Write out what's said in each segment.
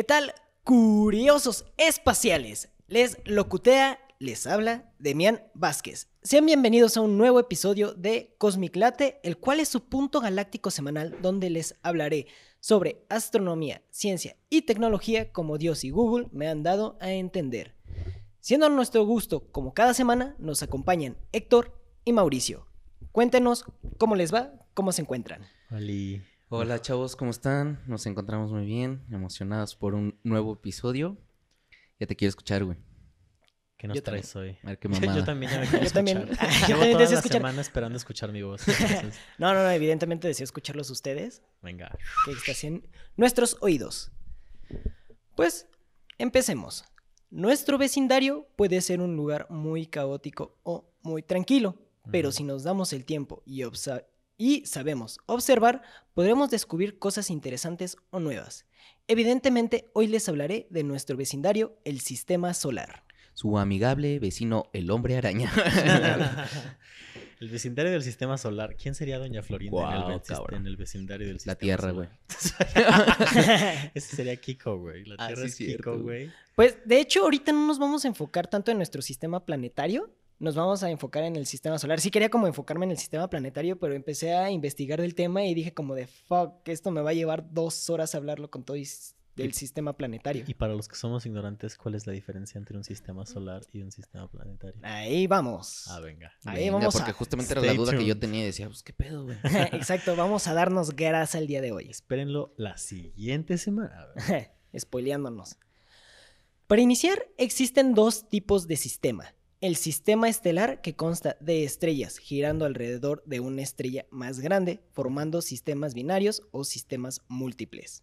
¿Qué tal, curiosos espaciales? Les locutea, les habla Demian Vázquez. Sean bienvenidos a un nuevo episodio de Cosmic Late, el cual es su punto galáctico semanal donde les hablaré sobre astronomía, ciencia y tecnología como Dios y Google me han dado a entender. Siendo a nuestro gusto, como cada semana, nos acompañan Héctor y Mauricio. Cuéntenos cómo les va, cómo se encuentran. Hola chavos, ¿cómo están? Nos encontramos muy bien, emocionados por un nuevo episodio. Ya te quiero escuchar, güey. ¿Qué nos Yo traes hoy? A ver qué Yo, mamada. también ya me quiero Yo también- escuchar. yo Llevo también toda deseo la escuchar. semana esperando escuchar mi voz. entonces, No, no, no, evidentemente deseo escucharlos ustedes, venga. que estás en nuestros oídos. Pues, empecemos. Nuestro vecindario puede ser un lugar muy caótico o muy tranquilo, pero si nos damos el tiempo y, obsa- y sabemos observar, podremos descubrir cosas interesantes o nuevas. Evidentemente, hoy les hablaré de nuestro vecindario, el sistema solar. Su amigable vecino, el hombre araña. el vecindario del sistema solar. ¿Quién sería Doña Florinda en, el, Guau, ve- cabrón. en el vecindario del sistema La Tierra, güey. solar? Ese sería Kiko, güey. La Ah, Tierra sí, es cierto, Kiko, güey. Pues de hecho ahorita no nos vamos a enfocar tanto en nuestro sistema planetario, nos vamos a enfocar en el sistema solar. Sí quería como enfocarme en el sistema planetario, pero empecé a investigar del tema y dije como de fuck, esto me va a llevar dos horas hablarlo con todo y del Y- sistema planetario. Y para los que somos ignorantes, ¿cuál es la diferencia entre un sistema solar y un sistema planetario? Ahí vamos. Ah, venga. Ahí Venga, vamos porque a- justamente era la duda que yo tenía y decía, pues qué pedo, güey. Exacto, vamos a darnos grasa el día de hoy. Espérenlo la siguiente semana. Spoileándonos. Para iniciar, existen dos tipos de sistema. El sistema estelar, que consta de estrellas girando alrededor de una estrella más grande, formando sistemas binarios o sistemas múltiples.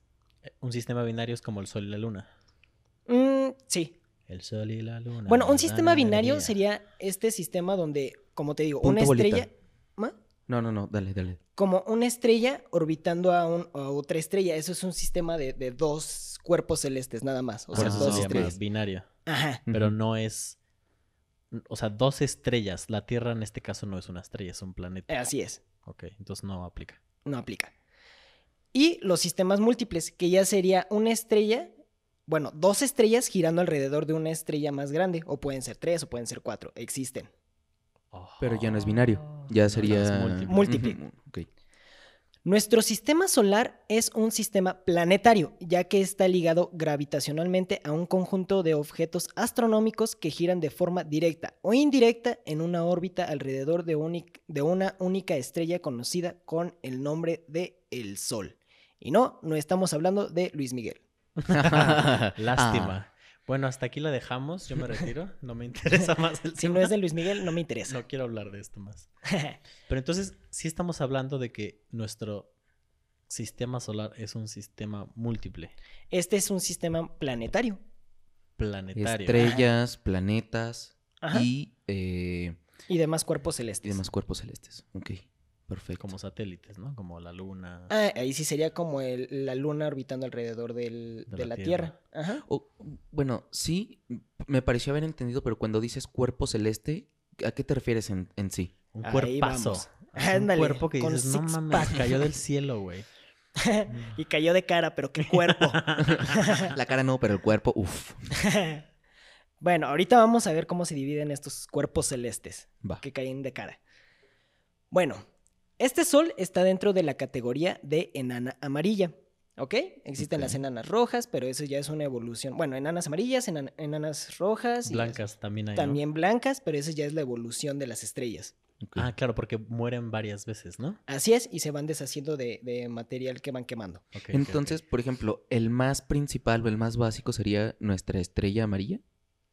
Un sistema binario es como el Sol y la Luna. Mm, sí. El Sol y la Luna. Bueno, un sistema binario energía. sería este sistema donde, como te digo, Punto una bolita. estrella... ¿Ma? No, no, no, dale, dale. Como una estrella orbitando a, un- a otra estrella. Eso es un sistema de, de dos cuerpos celestes, nada más. O Por sea, eso dos se llama estrellas. binario. Ajá. Pero no es. O sea, dos estrellas. La Tierra en este caso no es una estrella, es un planeta. Así es. Ok, entonces no aplica. no aplica. Y los sistemas múltiples, que ya sería una estrella, bueno, dos estrellas girando alrededor de una estrella más grande, o pueden ser tres, o pueden ser cuatro, existen. Pero ya no es binario. Ya No, sería... múltiple. Múltiple. Nuestro sistema solar es un sistema planetario, ya que está ligado gravitacionalmente a un conjunto de objetos astronómicos que giran de forma directa o indirecta en una órbita alrededor de, únic- de una única estrella conocida con el nombre de el Sol. Y no, no estamos hablando de Luis Miguel. Lástima. Bueno, hasta aquí la dejamos. Yo me retiro. No me interesa más el Si no es de Luis Miguel, no me interesa. No quiero hablar de esto más. Pero entonces, sí estamos hablando de que nuestro sistema solar es un sistema múltiple, Este es un sistema planetario. planetario. Estrellas, planetas Ajá. Y, y, eh, demás cuerpos y celestes. demás cuerpos celestes. Ok, perfecto. Como satélites, ¿no? Como la luna. Ah, ahí sí sería como el- la luna orbitando alrededor del- de, De la, la Tierra. Tierra. Ajá. O, bueno, sí, me pareció haber entendido, pero cuando dices cuerpo celeste, ¿a qué te refieres en, en sí? Un Ahí cuerpazo. vamos. Un cuerpo que dices, no mames, pack". cayó del cielo, güey. y cayó de cara, pero qué cuerpo. La cara no, pero el cuerpo, uff. bueno, ahorita vamos a ver cómo se dividen estos cuerpos celestes Va. que caen de cara. Bueno, este sol está dentro de la categoría de enana amarilla. ¿Ok? Existen las enanas rojas, pero eso ya es una evolución. Bueno, enanas amarillas, enan- enanas rojas. y Blancas también hay. ¿no? También blancas, pero eso ya es la evolución de las estrellas. Ah, claro, porque mueren varias veces, ¿no? Así es, y se van deshaciendo de, de material que van quemando. Entonces, por ejemplo, el más principal o el más básico sería nuestra estrella amarilla.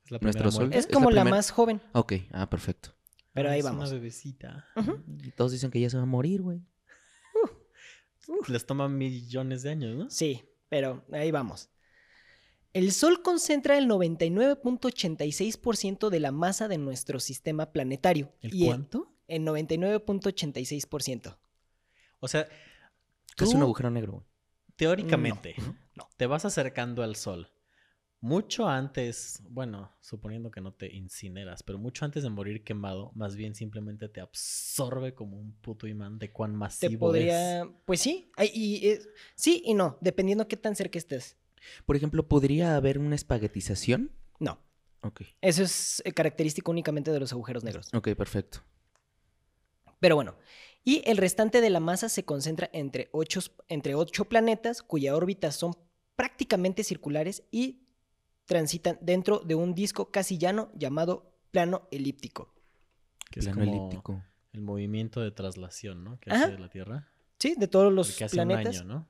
Es la nuestro sol. Es ¿Es como la la, primera? más joven, Ok, ah, perfecto. Pero Ah, ahí es vamos. Una bebecita. Y todos dicen que ya se va a morir, güey. Les toma millones de años, ¿no? Sí, pero ahí vamos. El Sol concentra el 99.86% de la masa de nuestro sistema planetario. ¿El y cuánto? El 99.86%. O sea, Es un agujero negro, güey. teóricamente, No, no. te vas acercando al sol. Mucho antes, bueno, suponiendo que no te incineras, pero mucho antes de morir quemado, más bien simplemente te absorbe como un puto imán de cuán Te masivo podría. es. Pues sí. ay, y, eh, sí y no, dependiendo qué tan cerca estés. Por ejemplo, ¿podría haber una espaguetización? No. Ok. Eso es eh, característico únicamente de los agujeros negros. Ok, perfecto. Pero bueno, y el restante de la masa se concentra entre ocho, entre ocho planetas cuya órbitas son prácticamente circulares y transitan dentro de un disco casi llano llamado plano elíptico. Que es Plano como elíptico. el movimiento de traslación, ¿no? Que Ajá. hace la Tierra. Sí, de todos los que hace planetas. un año, ¿no?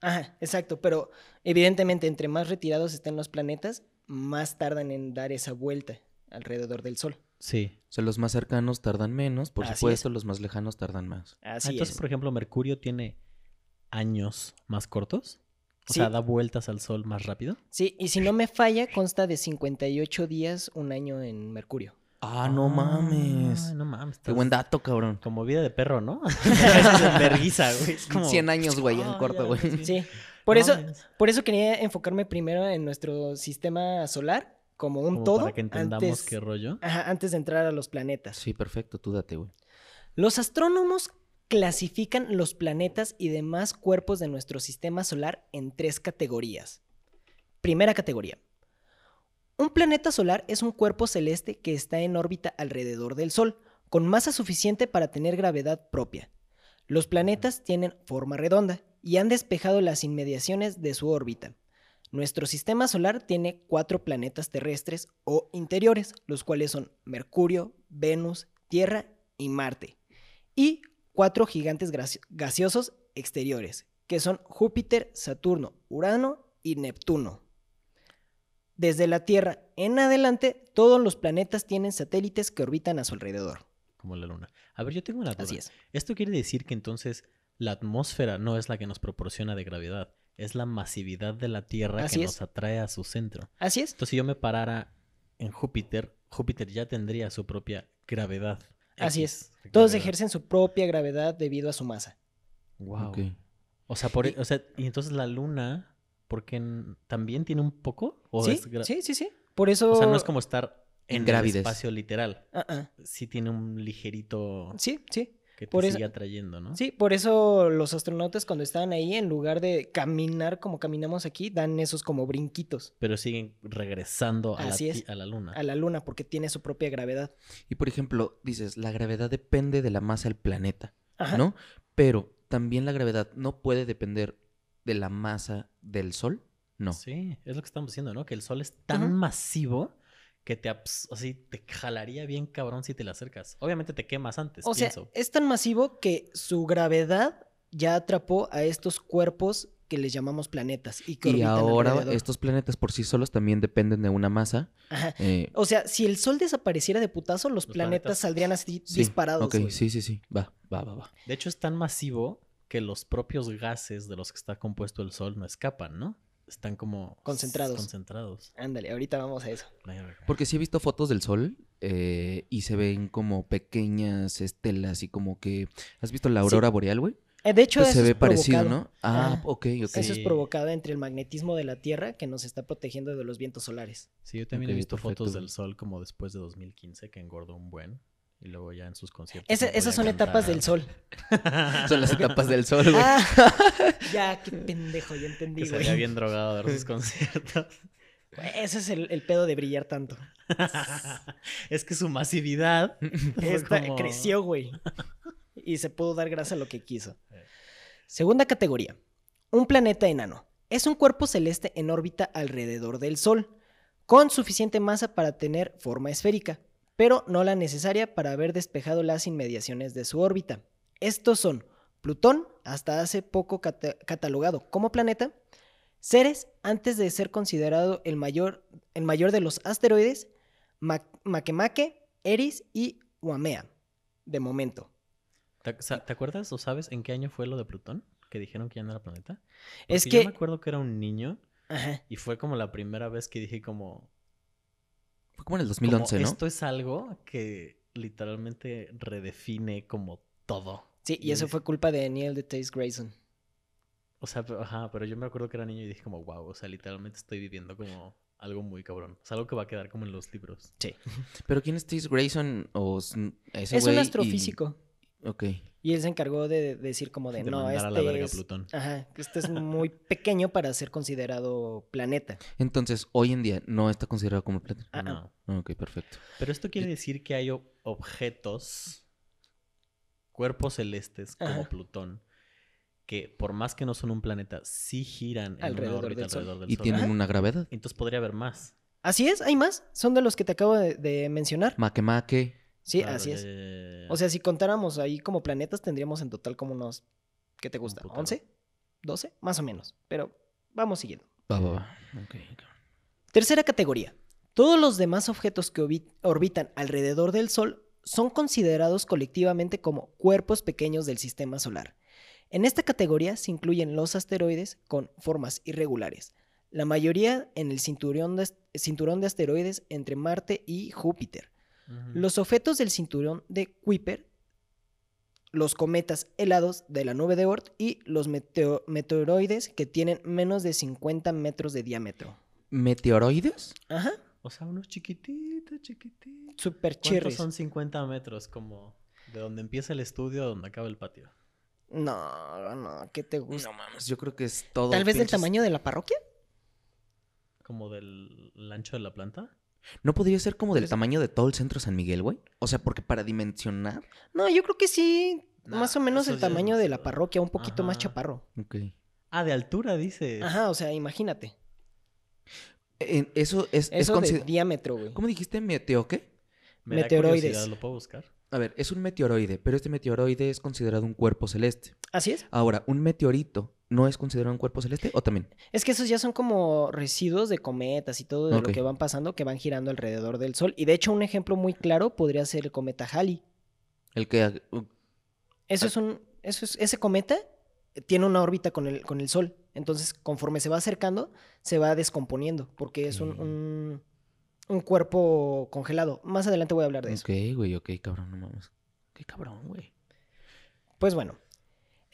Ajá, exacto, pero evidentemente entre más retirados estén los planetas, más tardan en dar esa vuelta alrededor del Sol. Sí. O sea, los más cercanos tardan menos, por Así supuesto, los más lejanos tardan más. Ah, Así entonces, es. por ejemplo, Mercurio tiene años más cortos. O Sí. sea, da vueltas al Sol más rápido. Sí, y si no me falla, consta de 58 días, un año en Mercurio. Ah, no mames. Ay, no mames. Qué buen dato, cabrón. Como vida de perro, ¿no? Güey. Es como... 100 años, güey, en Ah, corto, güey. sí. Sí, por No eso, mames. por eso quería enfocarme primero en nuestro sistema solar como un Como todo. Para que entendamos antes, qué rollo. ajá, antes de entrar a los planetas. Sí, perfecto, tú date, güey. Los astrónomos clasifican los planetas y demás cuerpos de nuestro sistema solar en tres categorías. Primera categoría. Un planeta solar es un cuerpo celeste que está en órbita alrededor del Sol, con masa suficiente para tener gravedad propia. Los planetas tienen forma redonda y han despejado las inmediaciones de su órbita. Nuestro sistema solar tiene cuatro planetas terrestres o interiores, los cuales son Mercurio, Venus, Tierra y Marte. Y cuatro gigantes gaseosos exteriores, que son Júpiter, Saturno, Urano y Neptuno. Desde la Tierra en adelante, todos los planetas tienen satélites que orbitan a su alrededor. Como la Luna. A ver, yo tengo una duda. Así es. Esto quiere decir que entonces la atmósfera no es la que nos proporciona de gravedad. Es la masividad de la Tierra Así que es. nos atrae a su centro. Así es. Entonces, si yo me parara en Júpiter, Júpiter ya tendría su propia gravedad. Así X, es. Todos gravedad. ejercen su propia gravedad debido a su masa. Wow. O sea, por, Y- o sea, y entonces la luna, porque también tiene un poco? ¿O ¿Sí? sí, sí, sí. Por eso... O sea, no es como estar en el Gravides. espacio literal. Ah, ah. Sí tiene un ligerito Sí, sí. Que te por eso- atrayendo, ¿no? Sí, por eso los astronautas cuando estaban ahí, en lugar de caminar como caminamos aquí, dan esos como brinquitos Pero siguen regresando a la, Así ti- es. a la luna. a la luna porque tiene su propia gravedad. Y por ejemplo, dices, la gravedad depende de la masa del planeta, Ajá. ¿no? Pero también la gravedad no puede depender de la masa del Sol. No. Sí, es lo que estamos diciendo, ¿no? Que el sol es tan masivo que te, abs- así, te jalaría bien cabrón si te le acercas. Obviamente te quemas antes, O sea, es tan masivo que su gravedad ya atrapó a estos cuerpos que les llamamos planetas y que Y ahora alrededor. estos planetas por sí solos también dependen de una masa. Ajá. eh, O sea, si el Sol desapareciera de putazo, los, Los planetas, planetas. saldrían así sí, disparados. Ok, sí, sí, sí. Va, va, va, va. De hecho, es tan masivo que los propios gases de los que está compuesto el sol no escapan, ¿no? Están como... Concentrados. Concentrados. Ándale, ahorita vamos a eso. Porque sí he visto fotos del Sol eh, y se ven como pequeñas estelas y como que... ¿Has visto la Sí. aurora boreal, güey? Eh, de hecho, Pues eso se ve es parecido, provocado. ¿no? Ah, Ajá. ok, ok. Eso es provocado entre el magnetismo de la Tierra que nos está protegiendo de los vientos solares. Sí, yo también he visto perfecto, fotos del sol como después de 2015 que engordó un buen. Y luego ya en sus conciertos. Esas son etapas del. Sol. Son las etapas del Sol, güey. Ah, ya, qué pendejo, ya entendí, Que se güey. veía bien drogado a ver sus conciertos. Ese es el, el pedo de brillar tanto. es que su masividad fue Esta- como- Creció, güey. Y se pudo dar grasa a lo que quiso. Segunda categoría. Un planeta enano. Es un cuerpo celeste en órbita alrededor del Sol, con suficiente masa para tener forma esférica, pero no la necesaria para haber despejado las inmediaciones de su órbita. Estos son Plutón, hasta hace poco cata- catalogado como planeta, Ceres, antes de ser considerado el mayor, el mayor de los asteroides, Ma- Makemake, Eris y Uamea, de momento. ¿Te, sa- ¿te acuerdas o sabes en qué año fue lo de Plutón? Que dijeron que ya no era planeta. Es Porque que... Yo me acuerdo que era un niño Ajá. y fue como la primera vez que dije como... Fue como en el como 2011, ¿no? Esto es algo que literalmente redefine como todo. Sí, y Y eso fue culpa de Neil deGrasse Grayson. O sea, pero, ajá, pero yo me acuerdo que era niño y dije como, wow, o sea, literalmente estoy viviendo como algo muy cabrón. Es algo que va a quedar como en los libros. Sí. Pero ¿quién es Steve Grayson o ese Es un astrofísico. Ok. Y él se encargó de, de decir como de, De no, este a la verga a es... Plutón. Ajá, este es muy pequeño para ser considerado planeta. Entonces, hoy en día no está considerado como planeta. Ah, ah. No. Ok, perfecto. Pero esto quiere decir que hay objetos, cuerpos celestes como Ajá. Plutón, que por más que no son un planeta, sí giran en Alrededor una órbita del Sol. alrededor del Y Sol. tienen Ajá. una gravedad. Entonces podría haber más. Así es, hay más. Son de los que te acabo de, de mencionar. Maque. Sí, Claro, así ya, es. ya, ya, ya. O sea, si contáramos ahí como planetas, tendríamos en total como unos, ¿qué te gusta? putero. ¿11? ¿12? Más o menos. Pero vamos siguiendo. Va, va, va. Ok, ok. Tercera categoría. Todos los demás objetos que orbi- orbitan alrededor del Sol son considerados colectivamente como cuerpos pequeños del sistema solar. En esta categoría se incluyen los asteroides con formas irregulares, la mayoría en el cinturón de, as- cinturón de asteroides entre Marte y Júpiter. Los objetos del cinturón de Kuiper, los cometas helados de la nube de Oort y los meteo- meteoroides que tienen menos de 50 metros de diámetro. ¿Meteoroides? Ajá, O sea, unos chiquititos, chiquititos. super ¿Cuántos cherries. son 50 metros? Como de donde empieza el estudio a donde acaba el patio. No, no, ¿qué te gusta? No mames, yo creo que es todo. Tal vez del tamaño de la parroquia. Como del el ancho de la planta. ¿No podría ser como del Pues- tamaño de todo el centro San Miguel, güey? O sea, porque para dimensionar. No, yo creo que sí, Nah, más o menos el es tamaño de la parroquia, un poquito más chaparro. Ok. Ah, de altura, dices. Ajá, o sea, imagínate. Eh, eso es. es Eso de consider- diámetro, güey. ¿Cómo dijiste? ¿Meteo qué? Me Meteoroides. ¿Lo puedo buscar? A ver, es un meteoroide, pero este meteoroide es considerado un cuerpo celeste. Así es. Ahora, ¿un meteorito no es considerado un cuerpo celeste o también? Es que esos ya son como residuos de cometas y todo de lo que van pasando, que van girando alrededor del Sol. Y de hecho, un ejemplo muy claro podría ser el cometa Halley. El que. uh, Eso Ah. es un. Eso es, ese cometa tiene una órbita con el, con el Sol. Entonces, conforme se va acercando, se va descomponiendo. Porque es un, un, un cuerpo congelado. Más adelante voy a hablar de eso. Ok, güey, ok, cabrón, no mames. Qué cabrón, güey. Pues bueno,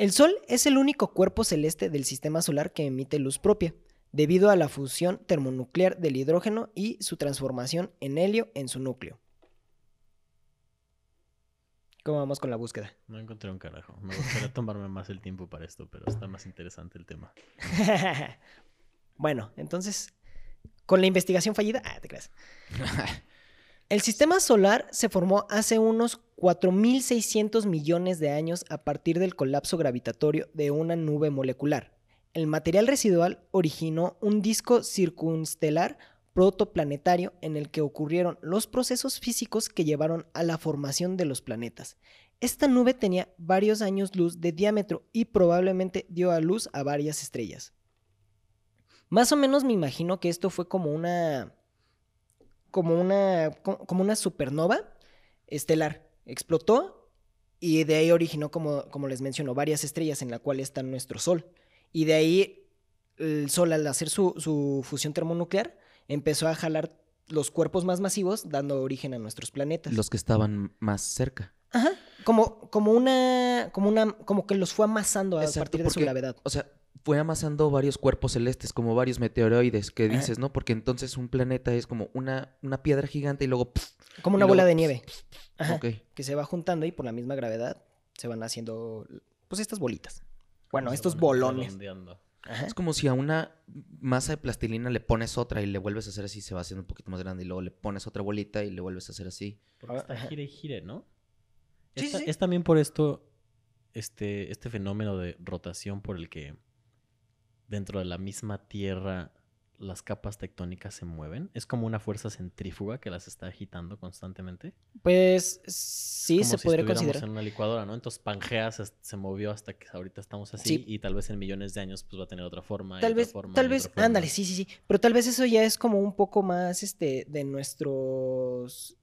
el Sol es el único cuerpo celeste del sistema solar que emite luz propia, debido a la fusión termonuclear del hidrógeno y su transformación en helio en su núcleo. ¿Cómo vamos con la búsqueda? No encontré un carajo. Me gustaría tomarme más el tiempo para esto, pero está más interesante el tema. bueno, entonces, con la investigación fallida, ah, te creas. El sistema solar se formó hace unos 4.600 millones de años a partir del colapso gravitatorio de una nube molecular. El material residual originó un disco circunstelar protoplanetario en el que ocurrieron los procesos físicos que llevaron a la formación de los planetas. Esta nube tenía varios años luz de diámetro y probablemente dio a luz a varias estrellas. Más o menos me imagino que esto fue como una como una co- como una supernova estelar. Explotó y de ahí originó como como les menciono varias estrellas en la cual está nuestro sol. Y de ahí el sol al hacer su, su fusión termonuclear empezó a jalar los cuerpos más masivos dando origen a nuestros planetas. Los que estaban más cerca. Ajá, como como una como una como que los fue amasando a Exacto, partir de su gravedad. O sea, fue amasando varios cuerpos celestes, como varios meteoroides que dices, ¿no? Porque entonces un planeta es como una, una piedra gigante y luego. Como una luego- bola de nieve. Ajá. Ok. que se va juntando y por la misma gravedad se van haciendo pues estas bolitas. Bueno, estos bolones. Ajá. Es como si a una masa de plastilina le pones otra y le vuelves a hacer así, se va haciendo un poquito más grande y luego le pones otra bolita y le vuelves a hacer así. Porque está gire y gire, ¿no? Sí, Esta- sí, sí. Es también por esto, este, este fenómeno de rotación por el que dentro de la misma Tierra las capas tectónicas se mueven. Es como una fuerza centrífuga que las está agitando constantemente. Pues sí, como se si podría considerar. en una licuadora, ¿no? Entonces Pangea se, se movió hasta que ahorita estamos así Sí. y tal vez en millones de años pues va a tener otra forma. y Tal otra vez, forma, tal y vez, otra forma. ándale, sí, sí, sí. Pero tal vez eso ya es como un poco más este de nuestros.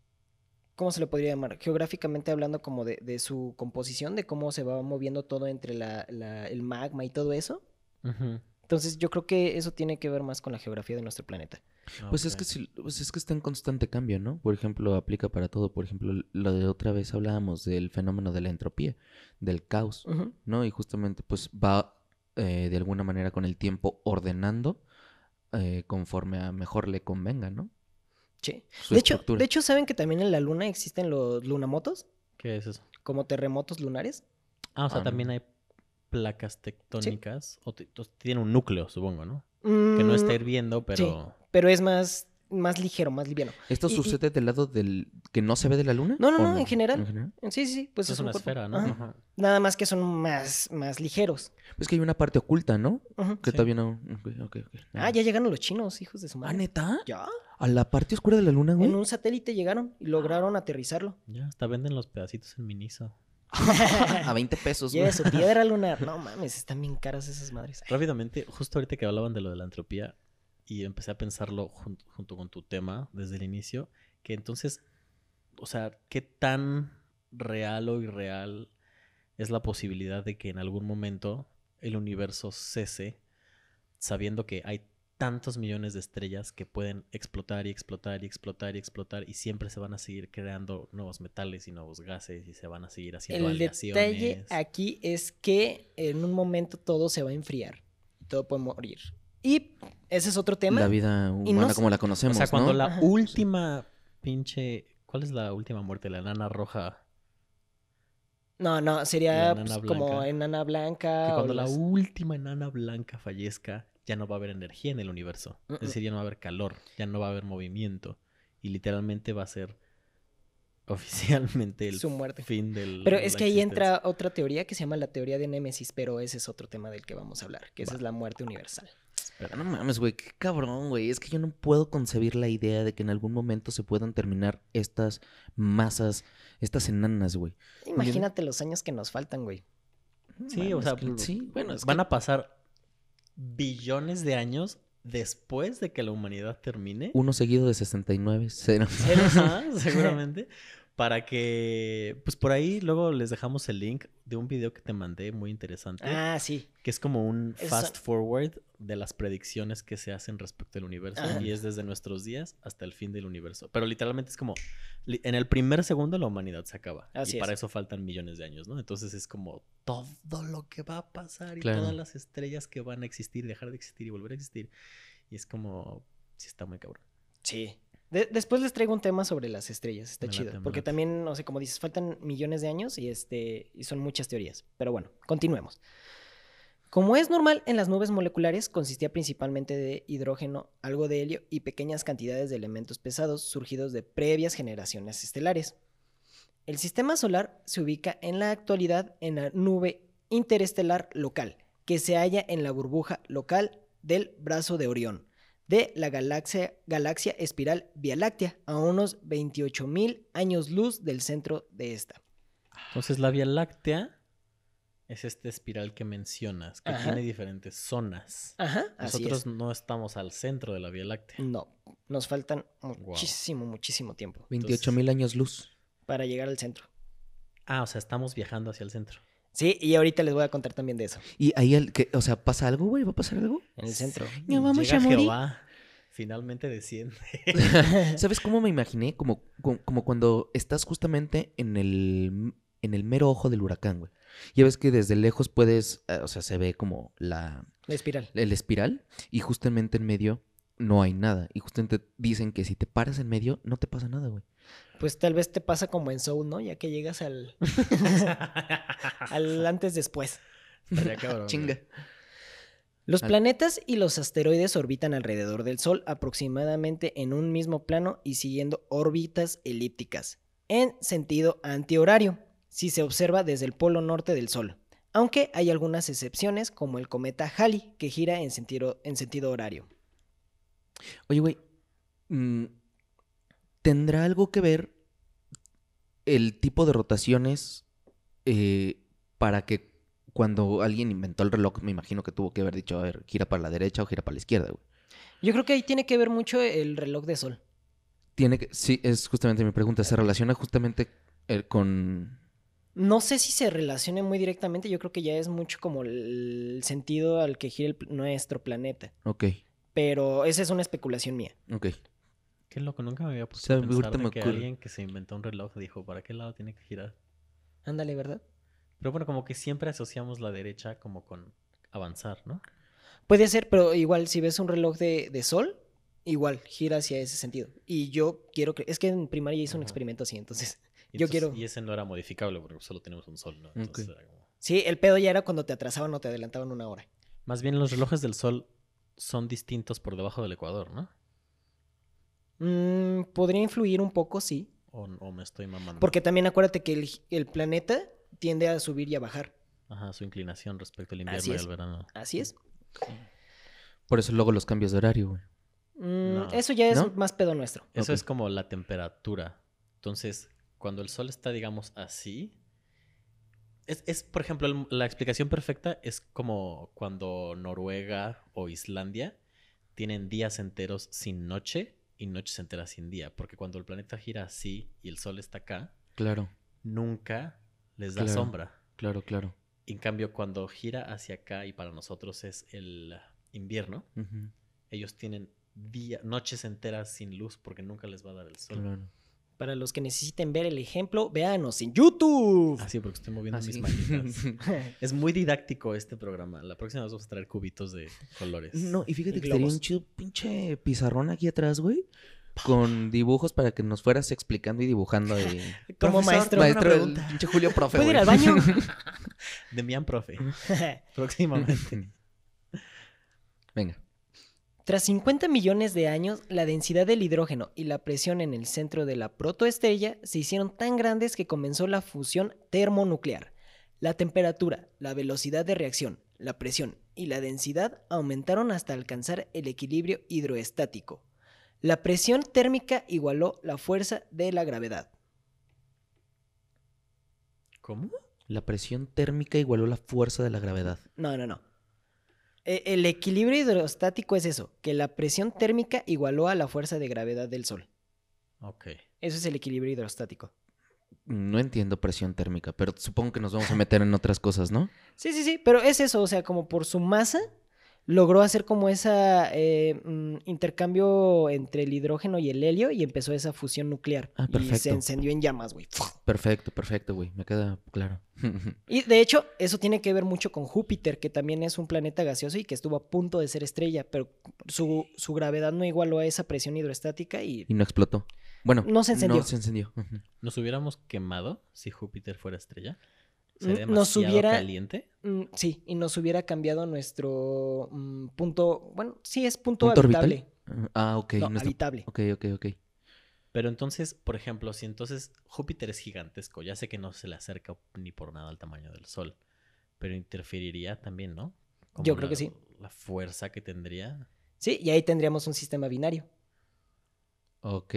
¿Cómo se le podría llamar? Geográficamente hablando, como de, de su composición, de cómo se va moviendo todo entre la, la- el magma y todo eso. Ujú. Entonces, yo creo que eso tiene que ver más con la geografía de nuestro planeta. Pues es que si- pues es que está en constante cambio, ¿no? Por ejemplo, aplica para todo. Por ejemplo, lo de otra vez hablábamos del fenómeno de la entropía, del caos. ¿no? Y justamente pues va eh, de alguna manera con el tiempo ordenando eh, conforme a mejor le convenga, ¿no? Sí. Su De hecho, de hecho, ¿saben que también en la luna existen los lunamotos? ¿Qué es eso? como terremotos lunares. Ah, o sea, Ah, también no. hay placas tectónicas. O tiene un núcleo, supongo, ¿no? Que no Mm, está hirviendo, pero. pero es más, más ligero, más liviano. ¿Esto Y- y- sucede del lado del que no se ve de la luna? No, no, ¿O no, en general. Sí, sí, sí, pues es, es, un una esfera, ¿no? Ajá. Ajá. Nada más que son más, más ligeros. Es que hay una parte oculta, ¿no? Ujú. Que Sí. todavía no. Ah, ya llegaron los chinos, hijos de su ¿Ah, madre. neta? Ya. ¿A la parte oscura de la luna, güey? En un satélite llegaron y lograron aterrizarlo. Ya, hasta venden los pedacitos en Miniso. A 20 pesos. Lleve su piedra lunar. No mames, están bien caras esas madres. Rápidamente, justo ahorita que hablaban de lo de la entropía, y empecé a pensarlo jun- junto con tu tema desde el inicio, que entonces, o sea, ¿qué tan real o irreal es la posibilidad de que en algún momento el universo cese, sabiendo que hay tantos millones de estrellas que pueden explotar y explotar y explotar y explotar y siempre se van a seguir creando nuevos metales y nuevos gases y se van a seguir haciendo El detalle aquí es que en un momento todo se va a enfriar. Todo puede morir. Y ese es otro tema. La vida Y no humana como la O conocemos, sea, cuando ¿no? la Ajá. última pinche. ¿Cuál es la última muerte? La enana roja. No, no, sería enana pues, como enana blanca. Que o cuando la las- última enana blanca fallezca, ya no va a haber energía en el universo. Es decir, ya no va a haber calor, ya no va a haber movimiento. Y literalmente va a ser oficialmente el Su muerte. fin del. Pero es que ahí entra otra teoría que se llama la teoría de Némesis, pero ese es otro tema del que vamos a hablar, que esa es la muerte universal. Pero no mames, güey, qué cabrón, güey. Es que yo no puedo concebir la idea de que en algún momento se puedan terminar estas masas, estas enanas, güey. Imagínate los años que nos faltan, güey. Sí, o sea, que- sí, bueno, es van que- a pasar billones de años después de que la humanidad termine. uno seguido de 69, cero. Ajá, seguramente. Para que, pues por ahí luego les dejamos el link de un video que te mandé muy interesante, Ah, sí. que es como un Eso- fast forward de las predicciones que se hacen respecto al universo Ajá. y es desde nuestros días hasta el fin del universo. Pero literalmente es como, en el primer segundo la humanidad se acaba Así y para es. eso faltan millones de años, ¿no? Entonces es como todo lo que va a pasar y Claro. todas las estrellas que van a existir, dejar de existir y volver a existir. Y es como, sí está muy cabrón. Sí. De- después les traigo un tema sobre las estrellas, está Me chido. late, porque late. también, no sé, como dices, faltan millones de años y, este, y son muchas teorías. Pero bueno, continuemos. Como es normal en las nubes moleculares, consistía principalmente de hidrógeno, algo de helio y pequeñas cantidades de elementos pesados surgidos de previas generaciones estelares. El sistema solar se ubica en la actualidad en la nube interestelar local, que se halla en la burbuja local del brazo de Orión, de la galaxia, galaxia espiral Vía Láctea, a unos 28.000 años luz del centro de esta. Entonces la Vía Láctea es esta espiral que mencionas, que Ajá. tiene diferentes zonas. Ajá, así Nosotros es. no estamos al centro de la Vía Láctea. No, nos faltan muchísimo, muchísimo tiempo 28 mil años luz. para llegar al centro. Ah, o sea, estamos viajando hacia el centro. Sí, y ahorita les voy a contar también de eso. Y ahí, el que, o sea, ¿pasa algo, güey? ¿Va a pasar algo? En el centro. Ya vamos Llega a morir. Jehová, finalmente desciende. ¿Sabes cómo me imaginé? Como, como, como cuando estás justamente en el, en el mero ojo del huracán, güey. Ya ves que desde lejos puedes, eh, o sea, se ve como la, La espiral. el espiral y justamente en medio no hay nada. Y justamente dicen que si te paras en medio no te pasa nada, güey. Pues tal vez te pasa como en Soul, ¿no? Ya que llegas al, al antes después. Cabrón. Chinga. Los Al- planetas y los asteroides orbitan alrededor del Sol aproximadamente en un mismo plano y siguiendo órbitas elípticas, en sentido antihorario, si se observa desde el polo norte del Sol. Aunque hay algunas excepciones, como el cometa Halley, que gira en sentido, en sentido horario. Oye, güey, mm, ¿tendrá algo que ver el tipo de rotaciones eh, para que cuando alguien inventó el reloj, me imagino que tuvo que haber dicho, a ver, gira para la derecha o gira para la izquierda, güey? Yo creo que ahí tiene que ver mucho el reloj de Sol. Tiene que, sí, es justamente mi pregunta, ¿se relaciona justamente eh, con... No sé si se relacione muy directamente, yo creo que ya es mucho como el sentido al que gira el nuestro planeta. Ok, Pero esa es una especulación mía. ok. Qué loco, nunca me había puesto sea, a pensar de que ocurre. alguien que se inventó un reloj dijo, ¿para qué lado tiene que girar? Ándale, ¿verdad? Pero bueno, como que siempre asociamos la derecha como con avanzar, ¿no? Puede ser, pero igual si ves un reloj de, de sol, igual gira hacia ese sentido. Y yo quiero que... Es que en primaria hice un experimento así, entonces... Y Yo entonces- quiero- Y ese no era modificable porque solo tenemos un sol, ¿no? Entonces era como- Sí, el pedo ya era cuando te atrasaban o te adelantaban una hora. Más bien los relojes del sol son distintos por debajo del ecuador, ¿no? Mm, podría influir un poco, sí. O, o me estoy mamando. Porque también acuérdate que el, el planeta tiende a subir y a bajar. Ajá, su inclinación respecto al Así invierno y es. al verano. Así es. Por eso luego los cambios de horario, güey. Mm, No. Eso ya es ¿No? más pedo nuestro. Eso es como la temperatura. Entonces, cuando el sol está, digamos, así. Es, es, por ejemplo, el- la explicación perfecta es como cuando Noruega o Islandia tienen días enteros sin noche y noches enteras sin día. Porque cuando el planeta gira así y el sol está acá, Claro, nunca les da Claro. sombra. claro, claro. En cambio, cuando gira hacia acá y para nosotros es el invierno, ellos tienen día, noches enteras sin luz porque nunca les va a dar el sol. claro. Para los que necesiten ver el ejemplo, véanos en YouTube. Así, porque estoy moviendo Así. mis manitas. Es muy didáctico este programa. La próxima vez vamos a traer cubitos de colores. No, y fíjate Y que estaría globos. un chido pinche pizarrón aquí atrás, güey. Con dibujos para que nos fueras explicando y dibujando ahí. Como Profesor, maestro. Maestro, el pinche Julio profe, ¿Puedo ir güey. al baño? De Mian Profe. Próximamente. Venga. Tras 50 millones de años, la densidad del hidrógeno y la presión en el centro de la protoestrella se hicieron tan grandes que comenzó la fusión termonuclear. La temperatura, la velocidad de reacción, la presión y la densidad aumentaron hasta alcanzar el equilibrio hidroestático. La presión térmica igualó la fuerza de la gravedad. ¿Cómo? La presión térmica igualó la fuerza de la gravedad. No, no, no. E- El equilibrio hidroestático es eso, que la presión térmica igualó a la fuerza de gravedad del Sol. Ok. Eso es el equilibrio hidroestático. No entiendo presión térmica, pero supongo que nos vamos a meter en otras cosas, ¿no? Sí, sí, sí, pero es eso, o sea, como por su masa logró hacer como ese intercambio entre el hidrógeno y el helio y empezó esa fusión nuclear. Ah, Y se perfecto. encendió en llamas, güey. Perfecto, perfecto, güey. Me queda claro. Y de hecho, eso tiene que ver mucho con Júpiter, que también es un planeta gaseoso y que estuvo a punto de ser estrella, pero su, su gravedad no igualó a esa presión hidroestática y y no explotó. Bueno, No se encendió. No se encendió. ¿Nos hubiéramos quemado si Júpiter fuera estrella? ¿Sería nos hubiera- caliente? Mm, sí, y nos hubiera cambiado nuestro mm, punto, bueno, sí es punto, ¿Punto habitable. orbital? Ah, ok. No, no está- habitable. Ok, ok, ok. Pero entonces, por ejemplo, si entonces Júpiter es gigantesco, ya sé que no se le acerca ni por nada al tamaño del Sol, pero interferiría también, ¿no? Yo creo la- que sí. La fuerza que tendría. Sí, y ahí tendríamos un sistema binario. Ok.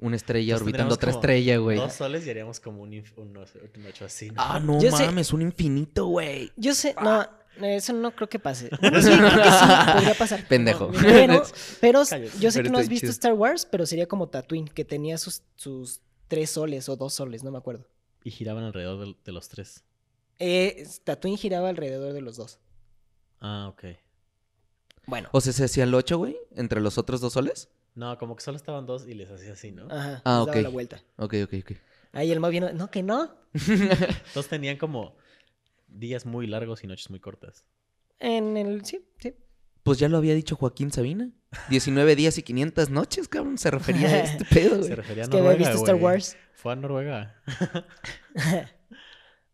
Una estrella Entonces orbitando otra estrella, güey. Dos soles y haríamos como un, un ocho un ocho así. ¿no? Ah, no Yo sé- mames, un infinito, güey. Yo sé, no, eso no creo que pase. Bueno, sí, creo que sí, podría pasar. Pendejo. Pero, pero Cállate. yo sé Pero que no has visto chido. Star Wars, pero sería como Tatooine, que tenía sus, sus tres soles o dos soles, no me acuerdo. Y giraban alrededor de, de los tres. Eh, Tatooine giraba alrededor de los dos. Ah, ok. Bueno, O sea, se hacía el 8, güey, entre los otros dos soles. No, como que solo estaban dos y les hacía así, ¿no? ajá, Ah, les daba ok. la vuelta. Ok, ok, ok. Ahí el más bien, no, que no. Todos tenían como días muy largos y noches muy cortas. En el, sí, sí. Pues ya lo había dicho Joaquín Sabina. 19 días y 500 noches, cabrón. Se refería a este pedo, Se refería a Es que había Noruega, visto Star. Wars. Fue a Noruega.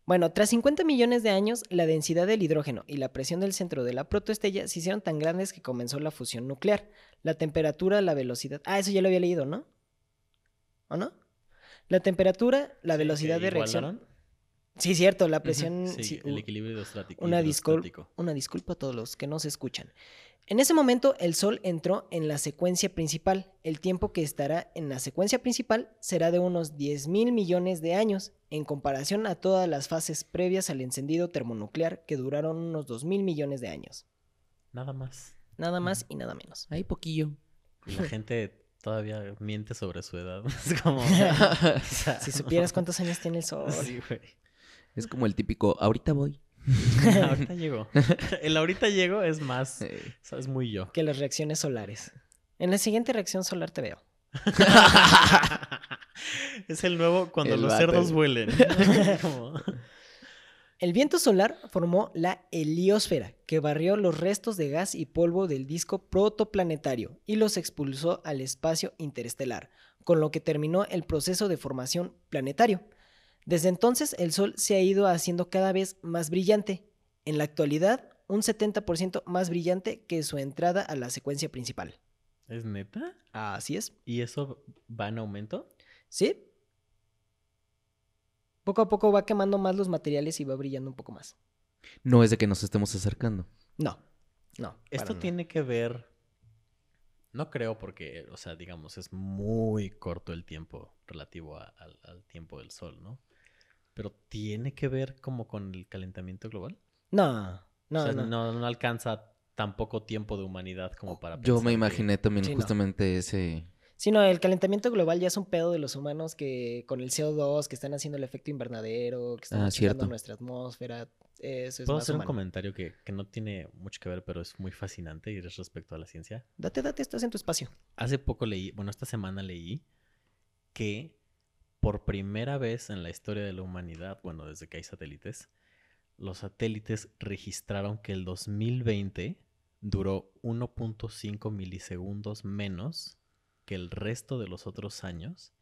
Bueno, tras 50 millones de años, la densidad del hidrógeno y la presión del centro de la protoestrella se hicieron tan grandes que comenzó la fusión nuclear. La temperatura, la velocidad. Ah, eso ya lo había leído, ¿no? ¿O no? La temperatura, la velocidad de reacción. Sí, cierto, la presión. Sí, sí, el equilibrio hidrostático. una, discul- una disculpa a todos los que nos escuchan. En ese momento, el Sol entró en la secuencia principal. El tiempo que estará en la secuencia principal será de unos 10 mil millones de años, en comparación a todas las fases previas al encendido termonuclear, que duraron unos 2 mil millones de años. Nada más. Nada más y nada menos. Ahí poquillo. La gente todavía miente sobre su edad. Es como. Si supieras cuántos años tiene el Sol. Sí, güey. Es como el típico, ahorita voy. ahorita llego. El ahorita llego es más. Es muy yo. Que las reacciones solares. En la siguiente reacción solar te veo. es el nuevo cuando El los cerdos huelen. Como- El viento solar formó la heliosfera, que barrió los restos de gas y polvo del disco protoplanetario y los expulsó al espacio interestelar, con lo que terminó el proceso de formación planetario. Desde entonces, el Sol se ha ido haciendo cada vez más brillante. En la actualidad, un 70% más brillante que su entrada a la secuencia principal. ¿Es neta? Así es. ¿Y eso va en aumento? ¿Sí? Poco a poco va quemando más los materiales y va brillando un poco más. No es de que nos estemos acercando. No, no. Esto tiene que ver. No creo porque, o sea, digamos, es muy corto el tiempo relativo a- al tiempo del sol, ¿no? Pero tiene que ver como con el calentamiento global. No, no, o sea, no. no. no alcanza tan poco tiempo de humanidad como para Yo me que- imaginé también Sí, no. justamente ese... Sí, no, el calentamiento global ya es un pedo de los humanos que con el CO2, que están haciendo el efecto invernadero, que están Ah, achicando cierto. nuestra atmósfera. Eso es Puedo más hacer un comentario que, que no tiene mucho que ver, pero es muy fascinante y es respecto a la ciencia. Date, date, estás en tu espacio. Hace poco leí, bueno, esta semana leí que por primera vez en la historia de la humanidad, bueno, desde que hay satélites, los satélites registraron que el 2020 duró 1.5 milisegundos menos que el resto de los otros años.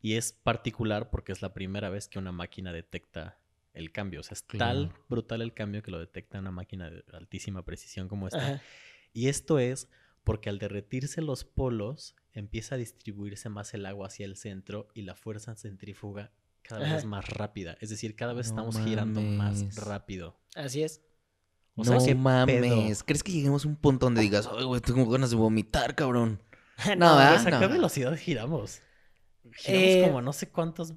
Y es particular porque es la primera vez que una máquina detecta el cambio. O sea, es tal Claro. brutal el cambio que lo detecta una máquina de altísima precisión como esta. Ajá. Y esto es porque al derretirse los polos empieza a distribuirse más el agua hacia el centro y la fuerza centrífuga cada vez es más rápida. Es decir, cada vez No estamos girando más rápido. Así es. O sea, no ¿qué mames. pedo? ¿Crees que lleguemos a un punto donde digas, ay, güey, tengo ganas de vomitar, cabrón? No, No, ¿verdad? Pues, ¿A qué no. velocidad giramos? Giramos Eh, como no sé cuántos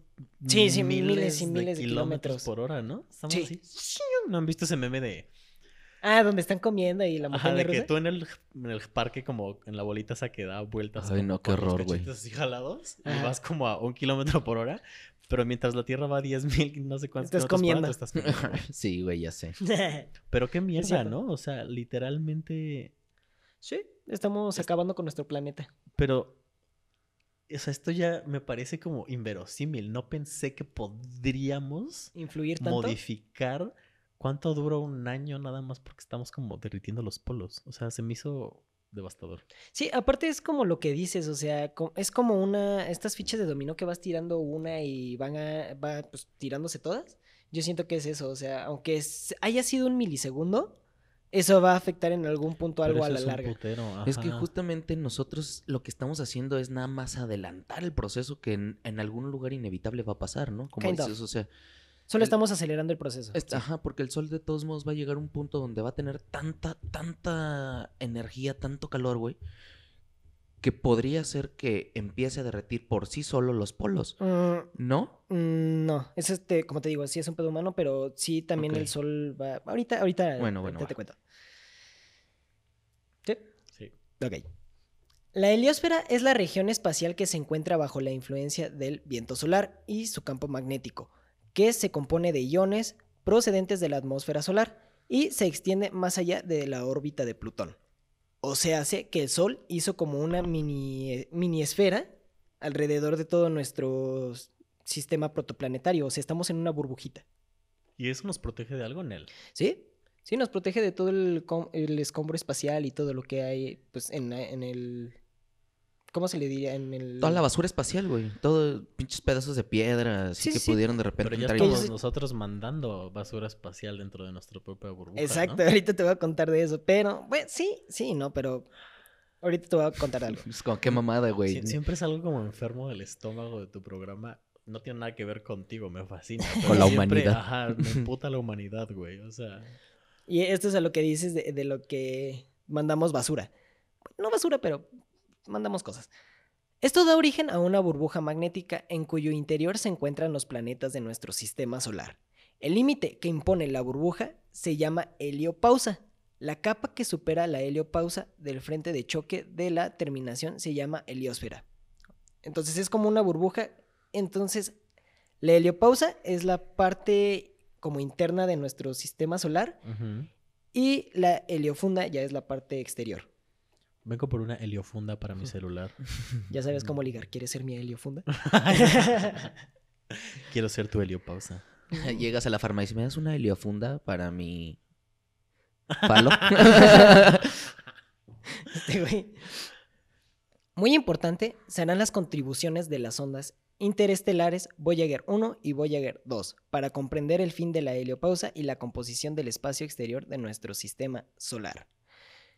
sí, sí, miles y miles de kilómetros kilómetros. por hora, ¿no? Estamos Sí. así. ¿No han visto ese meme de, Ah, donde están comiendo y la ajá, montaña de que tú en el, en el parque como en la bolita esa que da vueltas Ay, no, qué horror, güey. así jalados y Ajá. vas como a un kilómetro por hora, pero mientras la Tierra va a 10.000, no sé cuántos Estás comiendo. estás comiendo. sí, güey, ya sé. Pero qué mierda. ¿no? O sea, literalmente sí, estamos Es- acabando con nuestro planeta. Pero, o sea, esto ya me parece como inverosímil. No pensé que podríamos Influir tanto. modificar cuánto dura un año nada más porque estamos como derritiendo los polos. O sea, se me hizo devastador. Sí, aparte es como lo que dices, o sea, es como una, estas fichas de dominó que vas tirando una y van a, va pues tirándose todas. Yo siento que es eso, o sea, aunque es- haya sido un milisegundo, eso va a afectar en algún punto algo a la es larga. Es que justamente nosotros lo que estamos haciendo es nada más adelantar el proceso que en, en algún lugar inevitable va a pasar, ¿no? Como Kind of. dices, o sea, Solo el- estamos acelerando el proceso. es- sí. ajá, porque el sol de todos modos va a llegar a un punto donde va a tener tanta, tanta energía, tanto calor, güey, que podría ser que empiece a derretir por sí solo los polos, Mm, ¿no? mm, no, es este, como te digo, sí es un pedo humano, pero sí también el sol va. Ahorita, ahorita, Bueno, bueno, ahorita va. te cuento. ¿Sí? Sí. Ok. La heliosfera es la región espacial que se encuentra bajo la influencia del viento solar y su campo magnético, que se compone de iones procedentes de la atmósfera solar y se extiende más allá de la órbita de Plutón. O sea, hace que el Sol hizo como una mini, mini esfera alrededor de todo nuestro sistema protoplanetario. O sea, estamos en una burbujita. ¿Y eso nos protege de algo en él? ¿Sí? Sí, nos protege de todo el, el escombro espacial y todo lo que hay pues, en, en el... ¿Cómo se le diría? En el... Toda la basura espacial, güey. Todo pinches pedazos de piedra, así Sí, que sí. pudieron de repente Pero ya entrar y- estamos sí. nosotros mandando basura espacial dentro de nuestra propia burbuja. Exacto, ¿no? ahorita te voy a contar de eso. Pero, bueno, sí, sí, no, pero ahorita te voy a contar algo. Es como, qué mamada, güey. Sie- siempre es algo como enfermo del estómago de tu programa. No tiene nada que ver contigo, me fascina. Con la siempre, humanidad. Ajá, me emputa la humanidad, güey. O sea, Y esto es a lo que dices de, de lo que mandamos basura. No basura, pero mandamos cosas. Esto da origen a una burbuja magnética en cuyo interior se encuentran los planetas de nuestro sistema solar. El límite que impone la burbuja se llama heliopausa. La capa que supera la heliopausa del frente de choque de la terminación se llama heliosfera. Entonces es como una burbuja. Entonces la heliopausa es la parte como interna de nuestro sistema solar y la heliofunda ya es la parte exterior. Vengo por una heliofunda para mi celular. Ya sabes cómo ligar. ¿Quieres ser mi heliofunda? Quiero ser tu heliopausa. Llegas a la farmacia y me das una heliofunda para mi palo. Este güey. Muy importante serán las contribuciones de las ondas interestelares Voyager 1 y Voyager 2 para comprender el fin de la heliopausa y la composición del espacio exterior de nuestro sistema solar.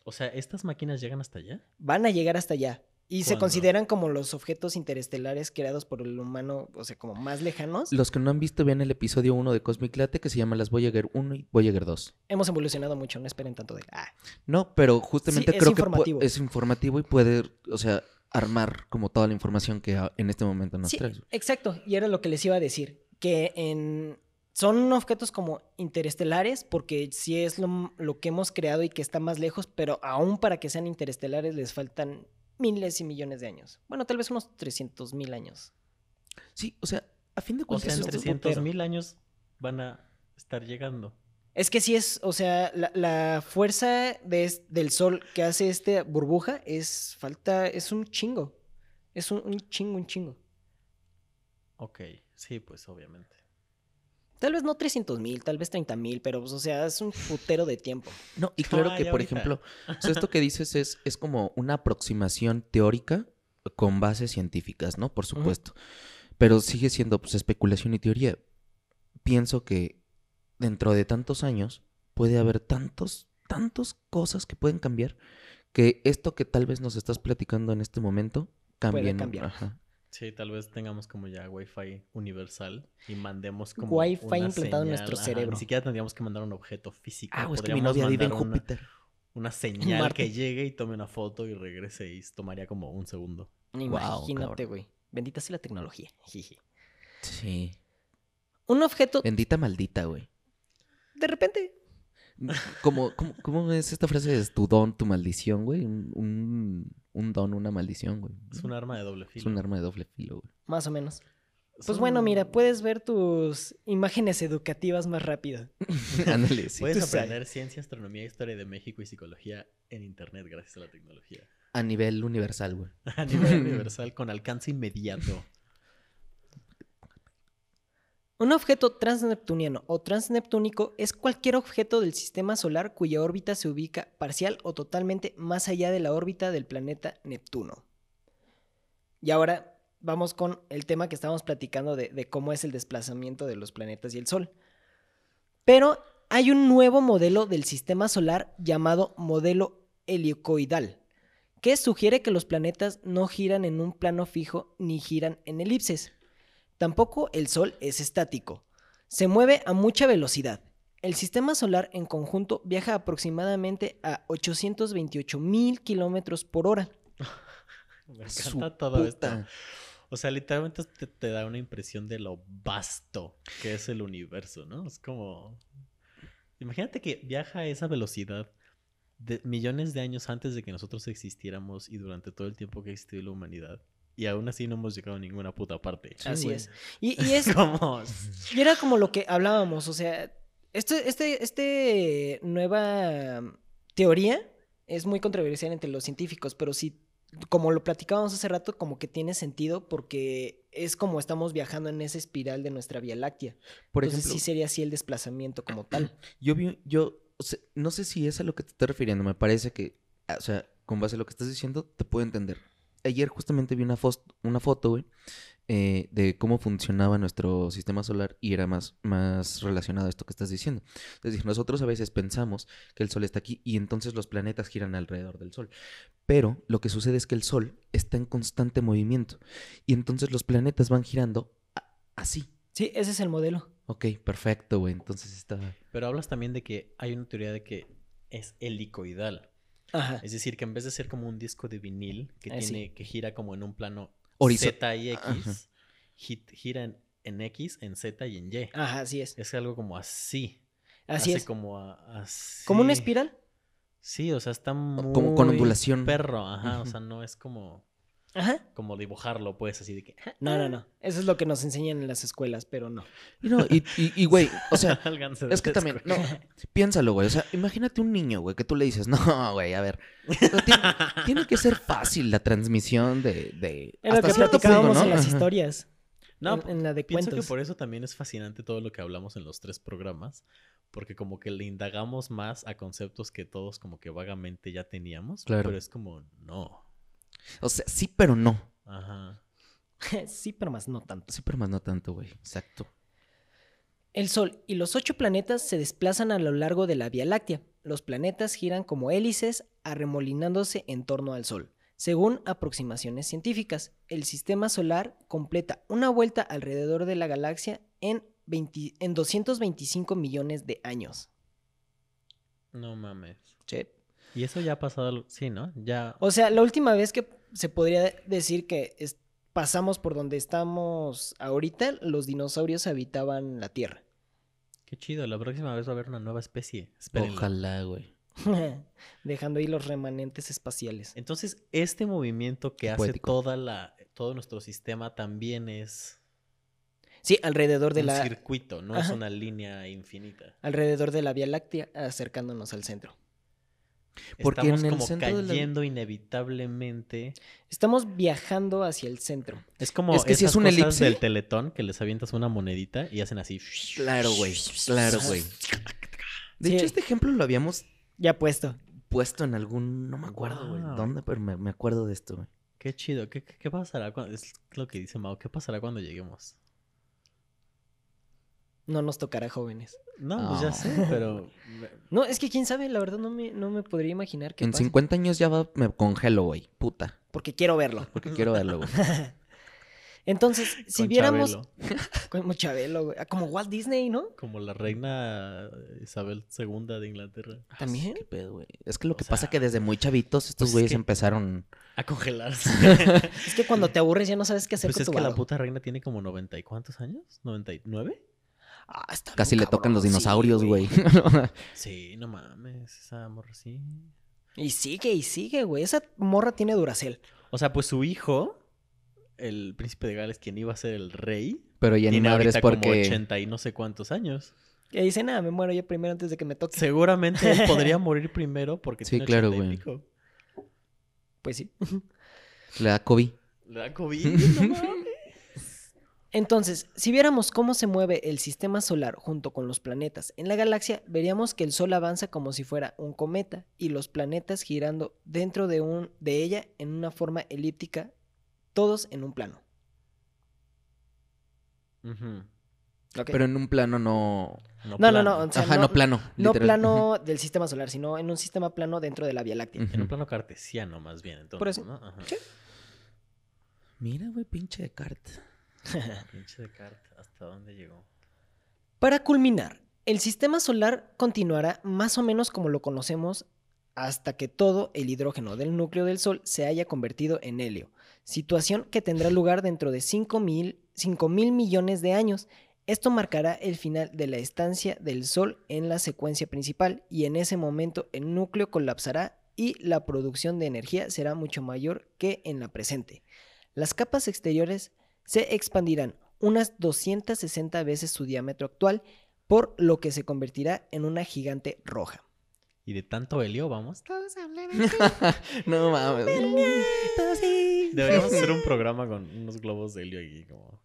O sea, ¿estas máquinas llegan hasta allá? Van a llegar hasta allá y se consideran como los objetos interestelares creados por el humano, o sea, como más lejanos. Los que no han visto, vean el episodio 1 de Cosmic Latte que se llama las Voyager 1 y Voyager 2. Hemos evolucionado mucho, no esperen tanto de... Ah, No, pero justamente Sí, creo que informativo. es informativo y puede, o sea, armar como toda la información que en este momento nos Sí, traes. exacto. Y era lo que les iba a decir. Que en... son objetos como interestelares porque sí es lo, lo que hemos creado y que está más lejos, pero aún para que sean interestelares les faltan miles y millones de años. Bueno, tal vez unos 300 mil años. Sí, o sea, a fin de O cuentas, sea, en es un 300 putero. mil años van a estar llegando. Es que sí es, o sea, la, la fuerza de es- del sol que hace esta burbuja es falta, es un chingo. Es un, un chingo, un chingo. Ok, sí, pues obviamente. Tal vez no 300 mil, tal vez 30 mil, pero pues, o sea, es un putero de tiempo. No, y claro Ay, que, por ahorita. ejemplo, o sea, esto que dices es, es como una aproximación teórica con bases científicas, ¿no? Por supuesto. Pero sigue siendo pues, especulación y teoría. Pienso que dentro de tantos años puede haber tantos, tantas cosas que pueden cambiar que esto que tal vez nos estás platicando en este momento cambie. ¿no? cambiar. Ajá. Sí, tal vez tengamos como ya Wi-Fi universal y mandemos como Wi-Fi una implantado en nuestro ajá, cerebro. Ni siquiera tendríamos que mandar un objeto físico. Ah, es que mi podríamos novia vive en una- Júpiter. Una señal Marte. que llegue y tome una foto y regrese y tomaría como un segundo. Imagínate, güey. Bendita sea la tecnología. Jiji. Sí. Un objeto, Bendita maldita, güey. de repente, ¿Cómo, cómo, cómo es esta frase? Es tu don, tu maldición, güey. Un, un, un don, una maldición, güey. Es un arma de doble filo. Es un arma de doble filo, güey. más o menos. Pues Son- bueno, mira, puedes ver tus imágenes educativas más rápido. Ándale, sí. Puedes sabes. aprender ciencia, astronomía, historia de México y psicología en internet gracias a la tecnología. A nivel universal, güey. A nivel universal con alcance inmediato. Un objeto transneptuniano o transneptúnico es cualquier objeto del sistema solar cuya órbita se ubica parcial o totalmente más allá de la órbita del planeta Neptuno. Y ahora vamos con el tema que estábamos platicando de, de cómo es el desplazamiento de los planetas y el Sol. Pero hay un nuevo modelo del sistema solar llamado modelo helicoidal, que sugiere que los planetas no giran en un plano fijo ni giran en elipses. Tampoco el Sol es estático. Se mueve a mucha velocidad. El sistema solar en conjunto viaja aproximadamente a 828 mil kilómetros por hora. Me Su encanta todo esto. puta. O sea, literalmente te, te da una impresión de lo vasto que es el universo, ¿no? Es como... Imagínate que viaja a esa velocidad de millones de años antes de que nosotros existiéramos y durante todo el tiempo que ha existido la humanidad. Y aún así no hemos llegado a ninguna puta parte. Sí, Así güey. es. Y, y es, Como... y era como lo que hablábamos, o sea, este, este, este nueva teoría es muy controversial entre los científicos, pero sí, como lo platicábamos hace rato, como que tiene sentido porque es como estamos viajando en esa espiral de nuestra Vía Láctea. Por Entonces ejemplo, sí sería así el desplazamiento como tal. yo vi, yo, o sea, no sé si es a lo que te estás refiriendo. Me parece que, o sea, con base a lo que estás diciendo, te puedo entender. Ayer justamente vi una, fos- una foto, güey, eh, de cómo funcionaba nuestro sistema solar y era más, más relacionado a esto que estás diciendo. Es decir, nosotros a veces pensamos que el Sol está aquí y entonces los planetas giran alrededor del Sol. Pero lo que sucede es que el Sol está en constante movimiento y entonces los planetas van girando así. Sí, ese es el modelo. Ok, perfecto, güey. Entonces está... Pero hablas también de que hay una teoría de que es helicoidal. Ajá. Es decir, que en vez de ser como un disco de vinil que Eh, sí. tiene que gira como en un plano Z y X, Ajá. gira en, en X, en Z y en Y. Ajá, así es. Es algo como así. Así Hace es. como a- así. Como una espiral. Sí, o sea, está muy Como con ondulación. perro, ajá, o sea, no es como Ajá. como dibujarlo, pues, así de que No, no, no. Eso es lo que nos enseñan en las escuelas, pero no. Y no, y, y, y, güey, o sea, es que también, no, piénsalo, güey. O sea, imagínate un niño, güey, que tú le dices, no, güey, a ver. tiene, tiene que ser fácil la transmisión de. de Es lo que platicábamos punto, ¿no? en las historias. No, en, en la de Pienso cuentos. que por eso también es fascinante todo lo que hablamos en los tres programas, porque como que le indagamos más a conceptos que todos como que vagamente ya teníamos, Claro. pero es como, no. O sea, sí, pero no. Ajá. sí, pero más no tanto. Sí, pero más no tanto, güey. Exacto. El Sol y los ocho planetas se desplazan a lo largo de la Vía Láctea. Los planetas giran como hélices arremolinándose en torno al Sol. Según aproximaciones científicas, el sistema solar completa una vuelta alrededor de la galaxia en, 20 en 225 millones de años. No mames. Sí. Y eso ya ha pasado, sí, ¿no? Ya. O sea, la última vez que se podría decir que es- pasamos por donde estamos ahorita, los dinosaurios habitaban la Tierra. Qué chido, la próxima vez va a haber una nueva especie. Espérenlo. Ojalá, güey. Dejando ahí los remanentes espaciales. Entonces, este movimiento que hace poético. toda la, todo nuestro sistema también es Sí, alrededor de un la, circuito, no es una línea infinita. alrededor de la Vía Láctea, acercándonos al centro. Porque Estamos en el como centro de la- cayendo inevitablemente. Estamos viajando hacia el centro. Es como Es que si esas es un cosas elipse- del teletón que les avientas una monedita y hacen así. Claro, güey. Claro, güey. De Sí. hecho, este ejemplo lo habíamos Ya puesto. puesto en algún. No me acuerdo, güey. Wow. ¿Dónde? Pero me, me acuerdo de esto, güey. Qué chido. ¿Qué, qué, qué pasará cuando, es lo que dice Mao, ¿qué pasará cuando lleguemos? No nos tocará jóvenes. No, pues ya Ah. sé, pero No, es que quién sabe, la verdad no me, no me podría imaginar qué En pasa. 50 años ya va, me congelo, güey. Puta. Porque quiero verlo. Porque quiero verlo, güey. Entonces, si con viéramos Chabelo, como Chabelo, güey, ah, como Walt Disney, ¿no? como la reina Isabel II de Inglaterra. ¿También? ¿Qué pedo, güey? Es que lo O que pasa es que desde muy chavitos estos pues es güeyes que- empezaron. A congelarse. Es que cuando te aburres ya no sabes qué hacer pues con es tu que la puta reina tiene como noventa y cuántos años? ¿99? Ah, está Casi le tocan los dinosaurios, güey. Sí, no mames, esa morra sí. Y sigue, y sigue, güey. Esa morra tiene Duracel. O sea, pues su hijo, el príncipe de Gales, quien iba a ser el rey, Pero ya ni madres ahorita como porque. 80 y no sé cuántos años. Y dice, nada, me muero yo primero antes de que me toque. Seguramente él podría morir primero porque Sí, tiene claro, 80 y güey. pico. Pues sí. Le da COVID. Le da COVID, no mames. Entonces, si viéramos cómo se mueve el sistema solar junto con los planetas en la galaxia, veríamos que el Sol avanza como si fuera un cometa y los planetas girando dentro de, un, de ella en una forma elíptica, todos en un plano. Pero en un plano no. no, no, plano. no, o sea, Ajá, no, plano. no literal. plano del sistema solar, sino en un sistema plano dentro de la Vía Láctea. En un plano cartesiano, más bien, entonces, Por eso. ¿no? Ajá. Sí. Mira, güey, pinche de carta. Pinche de carta, ¿hasta dónde llegó? Para culminar, el sistema solar continuará más o menos como lo conocemos hasta que todo el hidrógeno del núcleo del Sol se haya convertido en helio, situación que tendrá lugar dentro de 5 mil, mil millones de años. Esto marcará el final de la estancia del Sol en la secuencia principal y en ese momento el núcleo colapsará y la producción de energía será mucho mayor que en la presente. Las capas exteriores se expandirán unas 260 veces su diámetro actual, por lo que se convertirá en una gigante roja. Y de tanto helio, vamos. no mames. Deberíamos hacer un programa con unos globos de helio aquí, como.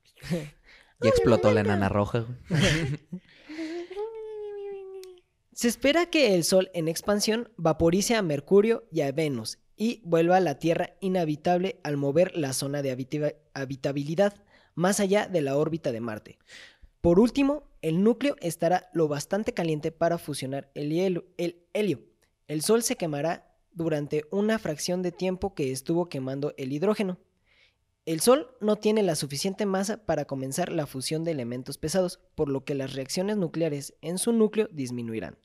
Ya explotó la enana roja. Se espera que el Sol en expansión vaporice a Mercurio y a Venus y vuelva a la Tierra inhabitable al mover la zona de habita- habitabilidad más allá de la órbita de Marte. Por último, el núcleo estará lo bastante caliente para fusionar el, hielo- el helio. El Sol se quemará durante una fracción de tiempo que estuvo quemando el hidrógeno. El Sol no tiene la suficiente masa para comenzar la fusión de elementos pesados, por lo que las reacciones nucleares en su núcleo disminuirán.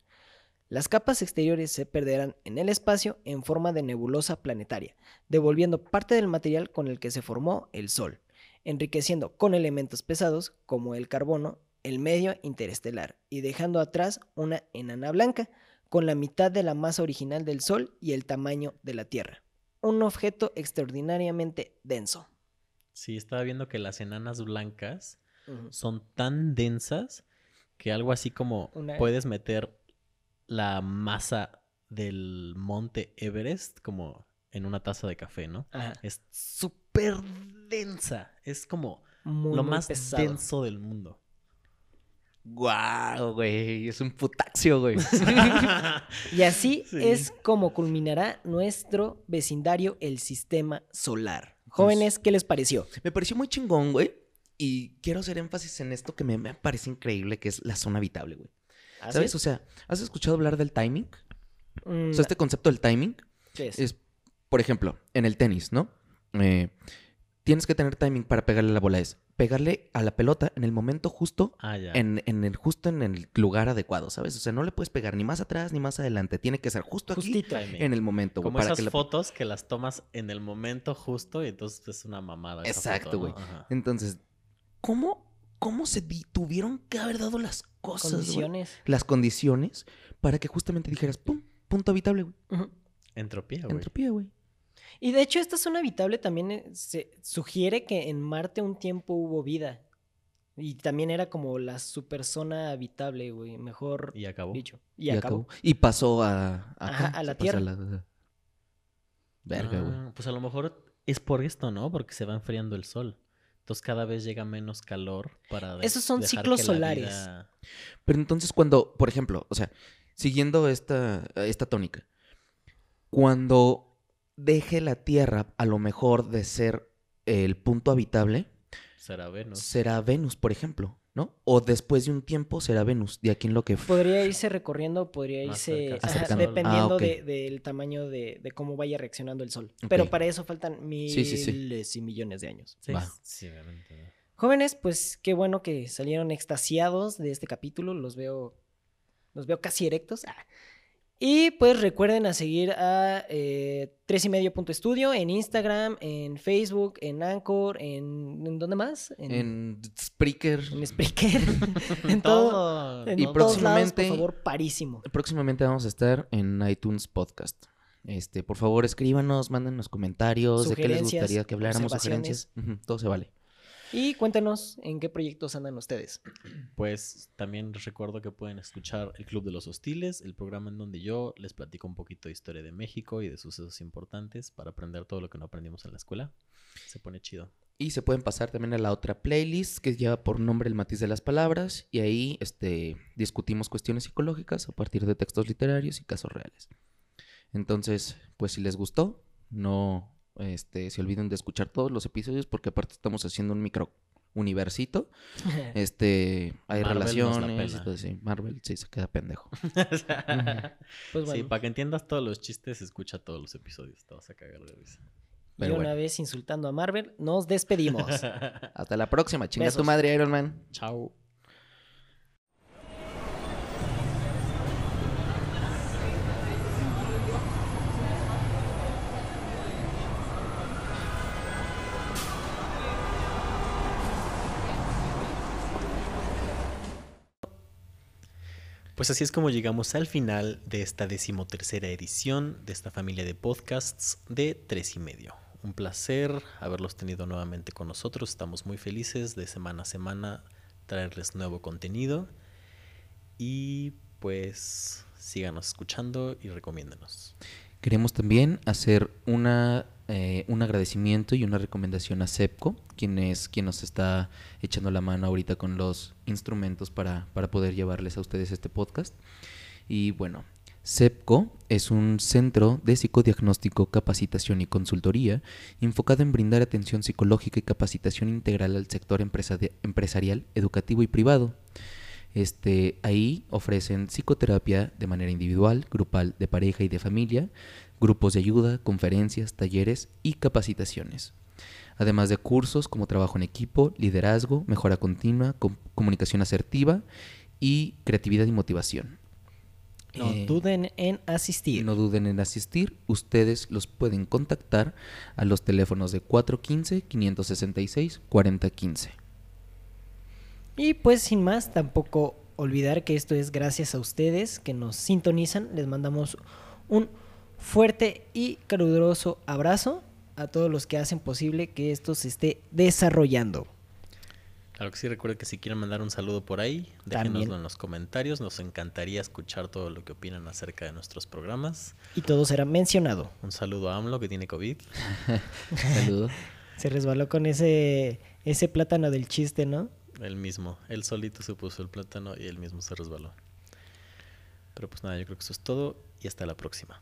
Las capas exteriores se perderán en el espacio en forma de nebulosa planetaria, devolviendo parte del material con el que se formó el Sol, enriqueciendo con elementos pesados como el carbono el medio interestelar y dejando atrás una enana blanca con la mitad de la masa original del Sol y el tamaño de la Tierra. Un objeto extraordinariamente denso. Sí, estaba viendo que las enanas blancas son tan densas que algo así como Una- puedes meter la masa del monte Everest como en una taza de café, ¿no? Ajá. Es súper densa. Es como Muy, lo muy más pesado. denso del mundo. Guau, güey. Es un putaxio, güey. Y así Sí. es como culminará nuestro vecindario, el sistema solar. Jóvenes, ¿qué les pareció? Me pareció muy chingón, güey. Y quiero hacer énfasis en esto que me, me parece increíble, que es la zona habitable, güey. ¿Ah, ¿Sabes? sí? O sea, ¿has escuchado hablar del timing? Mm, O sea, este concepto del timing ¿qué es? es, por ejemplo, en el tenis, ¿no? Eh, tienes que tener timing para pegarle la bola. Es pegarle a la pelota en el momento justo, Ah, ya. en, en el, justo en el lugar adecuado, ¿sabes? O sea, no le puedes pegar ni más atrás ni más adelante. Tiene que ser justo aquí. Timing. en el momento. Como Para esas que la- fotos que las tomas en el momento justo y entonces es una mamada. Exacto, güey. Entonces, ¿cómo, cómo se di- tuvieron que haber dado las cosas? Condiciones. Las condiciones para que justamente dijeras, pum, punto habitable, güey. Entropía, güey. Entropía, güey. Y de hecho, esta zona habitable también eh, se sugiere que en Marte un tiempo hubo vida. Y también era como la super zona habitable, güey. Mejor Y acabó. dicho. Y, acabó. Y pasó a, Ajá, acá, a la Tierra. la- Verga, güey. Ah, Pues a lo mejor es por esto, ¿no? Porque se va enfriando el sol. Entonces cada vez llega menos calor para... Esos son dejar ciclos que la solares. vida- Pero entonces cuando, por ejemplo, o sea, siguiendo esta, esta tónica, cuando deje la Tierra a lo mejor de ser el punto habitable, Será Venus. será Venus, por ejemplo, ¿no? O después de un tiempo será Venus, de aquí en lo que... Podría irse recorriendo, podría irse ajá, dependiendo Ah, de- del tamaño de, de cómo vaya reaccionando el sol. Pero para eso faltan Sí, sí, sí. miles y millones de años. Sí, Va. sí, obviamente. ¿no? Jóvenes, pues qué bueno que salieron extasiados de este capítulo. Los veo, los veo casi erectos. Ah. Y pues recuerden a seguir a eh, tres y medio punto estudio en Instagram, en Facebook, en Anchor, en, ¿en dónde más? En Spreaker. en Spreaker, en todo, Todo. en Y todos próximamente- lados, por favor, parísimo. Próximamente vamos a estar en iTunes Podcast. Este, por favor, escríbanos, mándenos comentarios de qué les gustaría que habláramos, sugerencias. Ujú, todo se vale. Y cuéntenos en qué proyectos andan ustedes. Pues también les recuerdo que pueden escuchar el Club de los Hostiles, el programa en donde yo les platico un poquito de historia de México y de sucesos importantes para aprender todo lo que no aprendimos en la escuela. Se pone chido. Y se pueden pasar también a la otra playlist que lleva por nombre El matiz de las palabras. Y ahí este, discutimos cuestiones psicológicas a partir de textos literarios y casos reales. Entonces, pues si les gustó, no este, se olviden de escuchar todos los episodios porque aparte estamos haciendo un micro universito. Este, hay Marvel relaciones. y sí, Marvel sí se queda pendejo. Pues Sí, bueno, para que entiendas todos los chistes, escucha todos los episodios. Te vas a cagar de risa. y pero una bueno. vez insultando a Marvel, nos despedimos. Hasta la próxima. Chinga tu madre, Iron Man. Chao. Pues así es como llegamos al final de esta decimotercera edición de esta familia de podcasts de tres y medio. Un placer haberlos tenido nuevamente con nosotros. Estamos muy felices de semana a semana traerles nuevo contenido. Y pues síganos escuchando y recomiéndanos. Queremos también hacer una, eh, un agradecimiento y una recomendación a CEPCO, quien es quien nos está echando la mano ahorita con los instrumentos para, para poder llevarles a ustedes este podcast. Y bueno, CEPCO es un centro de psicodiagnóstico, capacitación y consultoría enfocado en brindar atención psicológica y capacitación integral al sector empresari- empresarial, educativo y privado. Este, ahí ofrecen psicoterapia de manera individual, grupal, de pareja y de familia, grupos de ayuda, conferencias, talleres y capacitaciones. Además de cursos como trabajo en equipo, liderazgo, mejora continua, com- comunicación asertiva y creatividad y motivación. No Eh, duden en asistir. no duden en asistir. Ustedes los pueden contactar a los teléfonos de 415-566-4015. Y pues sin más, tampoco olvidar que esto es gracias a ustedes que nos sintonizan. Les mandamos un fuerte y caluroso abrazo a todos los que hacen posible que esto se esté desarrollando. Claro que sí, recuerden que si quieren mandar un saludo por ahí, También. déjenoslo en los comentarios. Nos encantaría escuchar todo lo que opinan acerca de nuestros programas. Y todo será mencionado. Un saludo a AMLO que tiene COVID. Saludos. Se resbaló con ese, ese plátano del chiste, ¿no? Él mismo, él solito se puso el plátano y él mismo se resbaló. Pero pues nada, yo creo que eso es todo y hasta la próxima.